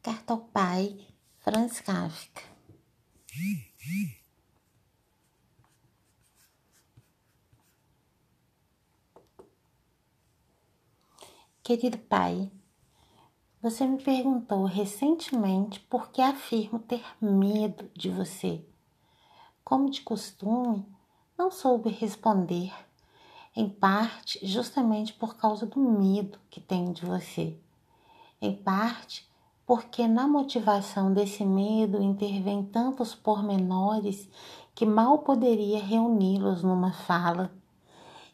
Carta ao pai, Franz Kafka. Querido pai, você me perguntou recentemente por que afirmo ter medo de você. Como de costume, não soube responder, em parte justamente por causa do medo que tenho de você, em parte porque na motivação desse medo intervém tantos pormenores que mal poderia reuni-los numa fala.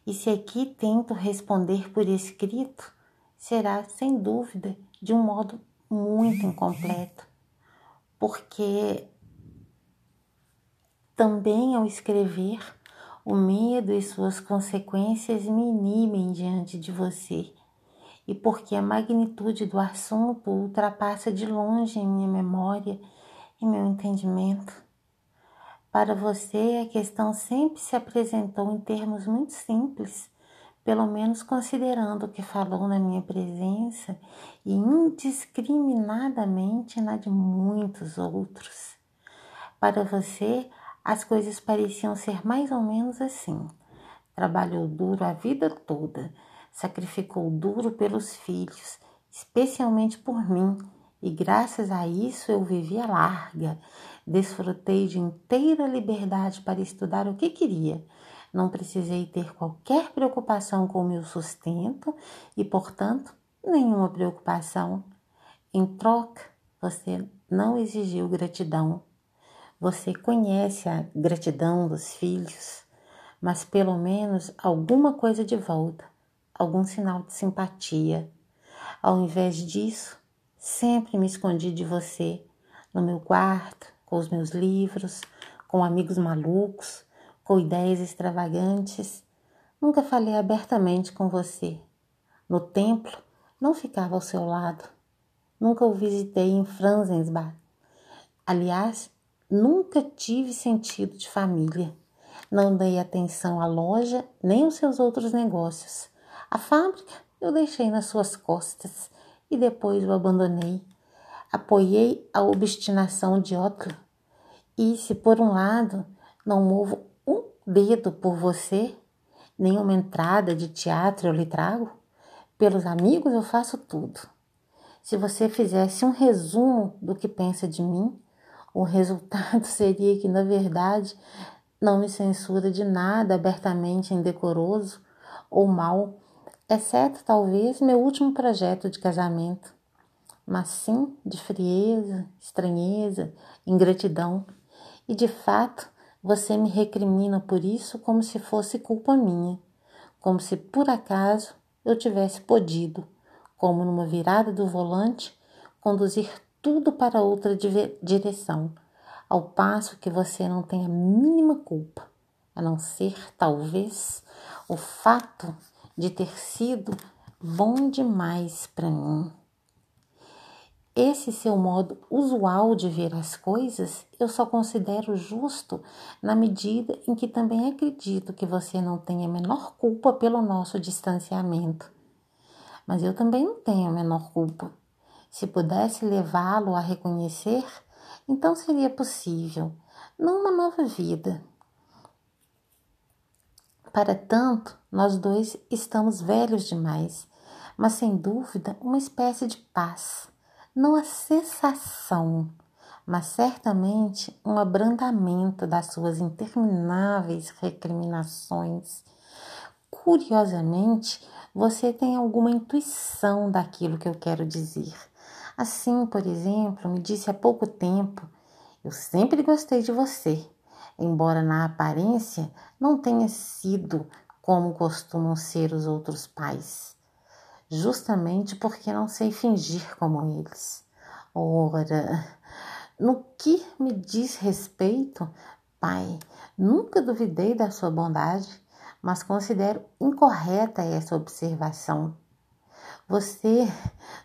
E se aqui tento responder por escrito, será sem dúvida de um modo muito incompleto, porque também ao escrever, o medo e suas consequências me inimem diante de você e porque a magnitude do assunto ultrapassa de longe minha memória e meu entendimento. Para você, a questão sempre se apresentou em termos muito simples, pelo menos considerando o que falou na minha presença e indiscriminadamente na de muitos outros. Para você, as coisas pareciam ser mais ou menos assim. Trabalhou duro a vida toda sacrificou duro pelos filhos, especialmente por mim, e graças a isso eu vivia larga. Desfrutei de inteira liberdade para estudar o que queria. Não precisei ter qualquer preocupação com o meu sustento e, portanto, nenhuma preocupação. Em troca, você não exigiu gratidão. Você conhece a gratidão dos filhos, mas pelo menos alguma coisa de volta algum sinal de simpatia. Ao invés disso, sempre me escondi de você, no meu quarto, com os meus livros, com amigos malucos, com ideias extravagantes. Nunca falei abertamente com você. No templo, não ficava ao seu lado. Nunca o visitei em Franzensbach. Aliás, nunca tive sentido de família. Não dei atenção à loja nem aos seus outros negócios. A fábrica eu deixei nas suas costas e depois o abandonei. Apoiei a obstinação de Otla. E se por um lado não movo um dedo por você, nenhuma entrada de teatro eu lhe trago, pelos amigos eu faço tudo. Se você fizesse um resumo do que pensa de mim, o resultado seria que, na verdade, não me censura de nada abertamente indecoroso ou mal exceto talvez meu último projeto de casamento, mas sim de frieza, estranheza, ingratidão. E de fato, você me recrimina por isso como se fosse culpa minha, como se por acaso eu tivesse podido, como numa virada do volante, conduzir tudo para outra direção, ao passo que você não tem a mínima culpa, a não ser talvez o fato de ter sido bom demais para mim. Esse seu modo usual de ver as coisas eu só considero justo na medida em que também acredito que você não tem a menor culpa pelo nosso distanciamento. Mas eu também não tenho a menor culpa. Se pudesse levá-lo a reconhecer, então seria possível, numa nova vida, para tanto, nós dois estamos velhos demais, mas sem dúvida uma espécie de paz, não a cessação, mas certamente um abrandamento das suas intermináveis recriminações. Curiosamente, você tem alguma intuição daquilo que eu quero dizer. Assim, por exemplo, me disse há pouco tempo: Eu sempre gostei de você embora na aparência não tenha sido como costumam ser os outros pais, justamente porque não sei fingir como eles. Ora, no que me diz respeito, pai, nunca duvidei da sua bondade, mas considero incorreta essa observação. Você,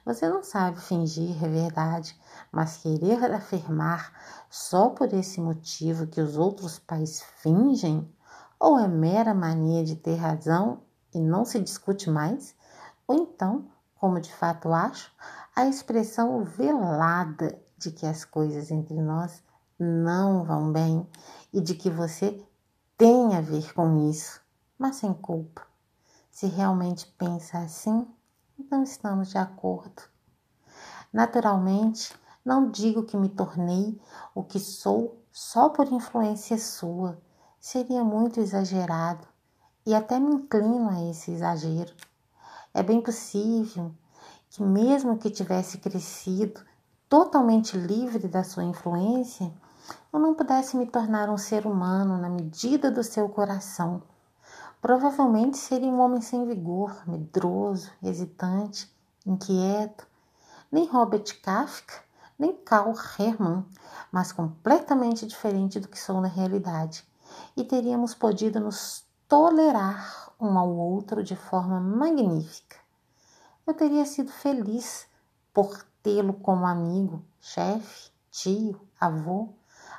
você não sabe fingir, é verdade, mas querer afirmar só por esse motivo que os outros pais fingem, ou é mera mania de ter razão e não se discute mais, ou então, como de fato acho, a expressão velada de que as coisas entre nós não vão bem e de que você tem a ver com isso, mas sem culpa. Se realmente pensa assim, não estamos de acordo. Naturalmente, não digo que me tornei o que sou só por influência sua. Seria muito exagerado e até me inclino a esse exagero. É bem possível que, mesmo que tivesse crescido totalmente livre da sua influência, eu não pudesse me tornar um ser humano na medida do seu coração. Provavelmente seria um homem sem vigor, medroso, hesitante, inquieto. Nem Robert Kafka, nem Karl Hermann, mas completamente diferente do que sou na realidade. E teríamos podido nos tolerar um ao outro de forma magnífica. Eu teria sido feliz por tê-lo como amigo, chefe, tio, avô,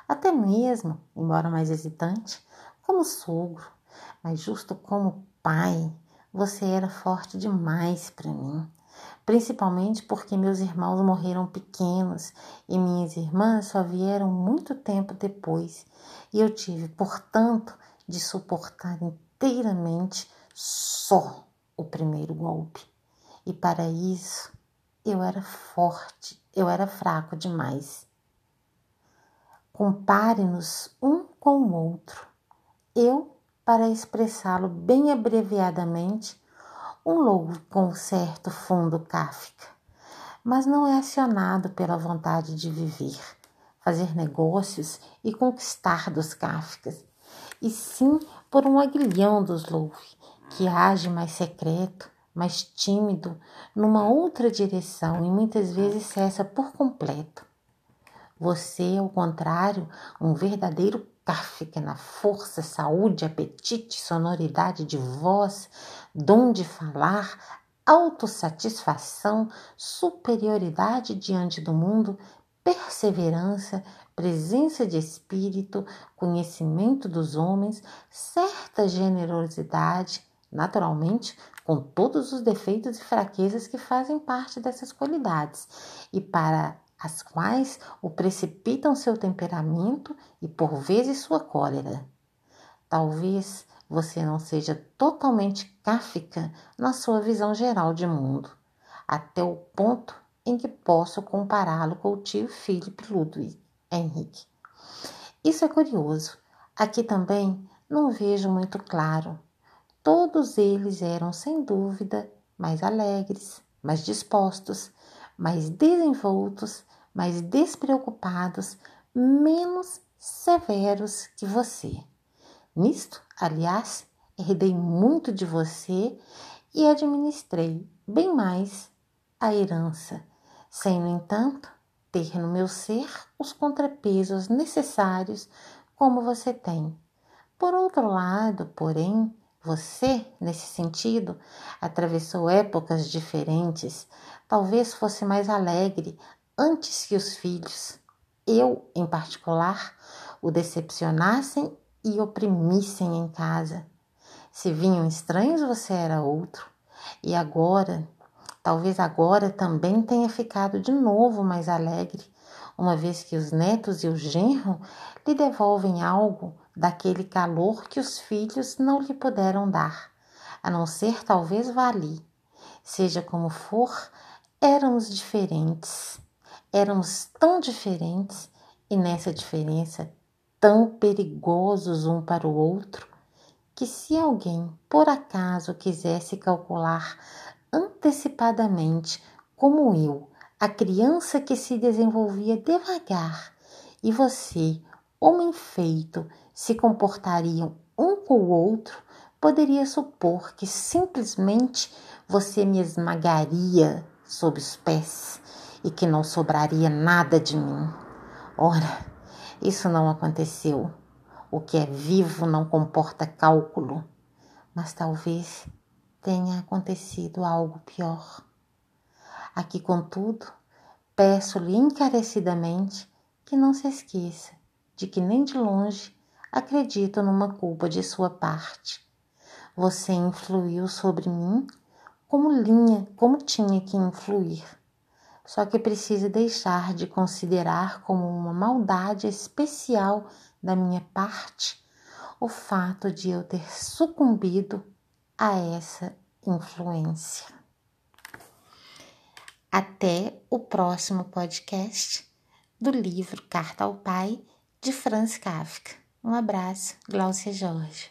até mesmo, embora mais hesitante, como sogro, mas justo como pai. Você era forte demais para mim, principalmente porque meus irmãos morreram pequenos e minhas irmãs só vieram muito tempo depois, e eu tive, portanto, de suportar inteiramente só o primeiro golpe. E para isso eu era forte, eu era fraco demais. Compare-nos um com o outro. Eu, para expressá-lo bem abreviadamente, um lobo com certo fundo cáfica, mas não é acionado pela vontade de viver, fazer negócios e conquistar dos cáficas, e sim por um aguilhão dos louve, que age mais secreto, mais tímido, numa outra direção e muitas vezes cessa por completo. Você, ao contrário, um verdadeiro Kafka na força, saúde, apetite, sonoridade de voz, dom de falar, autossatisfação, superioridade diante do mundo, perseverança, presença de espírito, conhecimento dos homens, certa generosidade, naturalmente, com todos os defeitos e fraquezas que fazem parte dessas qualidades, e para as quais o precipitam seu temperamento e por vezes sua cólera. Talvez você não seja totalmente cáfica na sua visão geral de mundo, até o ponto em que posso compará-lo com o tio Philip Ludwig Henrique. Isso é curioso. Aqui também não vejo muito claro. Todos eles eram, sem dúvida, mais alegres, mais dispostos, mais desenvoltos, mais despreocupados, menos severos que você. Nisto, aliás, herdei muito de você e administrei bem mais a herança, sem, no entanto, ter no meu ser os contrapesos necessários como você tem. Por outro lado, porém, você, nesse sentido, atravessou épocas diferentes, talvez fosse mais alegre antes que os filhos, eu em particular, o decepcionassem e oprimissem em casa. Se vinham estranhos, você era outro. E agora, talvez agora também tenha ficado de novo mais alegre, uma vez que os netos e o genro lhe devolvem algo daquele calor que os filhos não lhe puderam dar, a não ser talvez Vali. Seja como for, éramos diferentes. Éramos tão diferentes e nessa diferença tão perigosos um para o outro que se alguém por acaso quisesse calcular antecipadamente, como eu, a criança que se desenvolvia devagar e você, homem feito, se comportariam um com o outro, poderia supor que simplesmente você me esmagaria sob os pés e que não sobraria nada de mim. Ora, isso não aconteceu. O que é vivo não comporta cálculo, mas talvez tenha acontecido algo pior. Aqui, contudo, peço-lhe encarecidamente que não se esqueça de que nem de longe acredito numa culpa de sua parte. Você influiu sobre mim como linha, como tinha que influir. só que precisa deixar de considerar como uma maldade especial da minha parte o fato de eu ter sucumbido a essa influência. Até o próximo podcast do livro Carta ao Pai de Franz Kafka. Um abraço, Glaucia Jorge.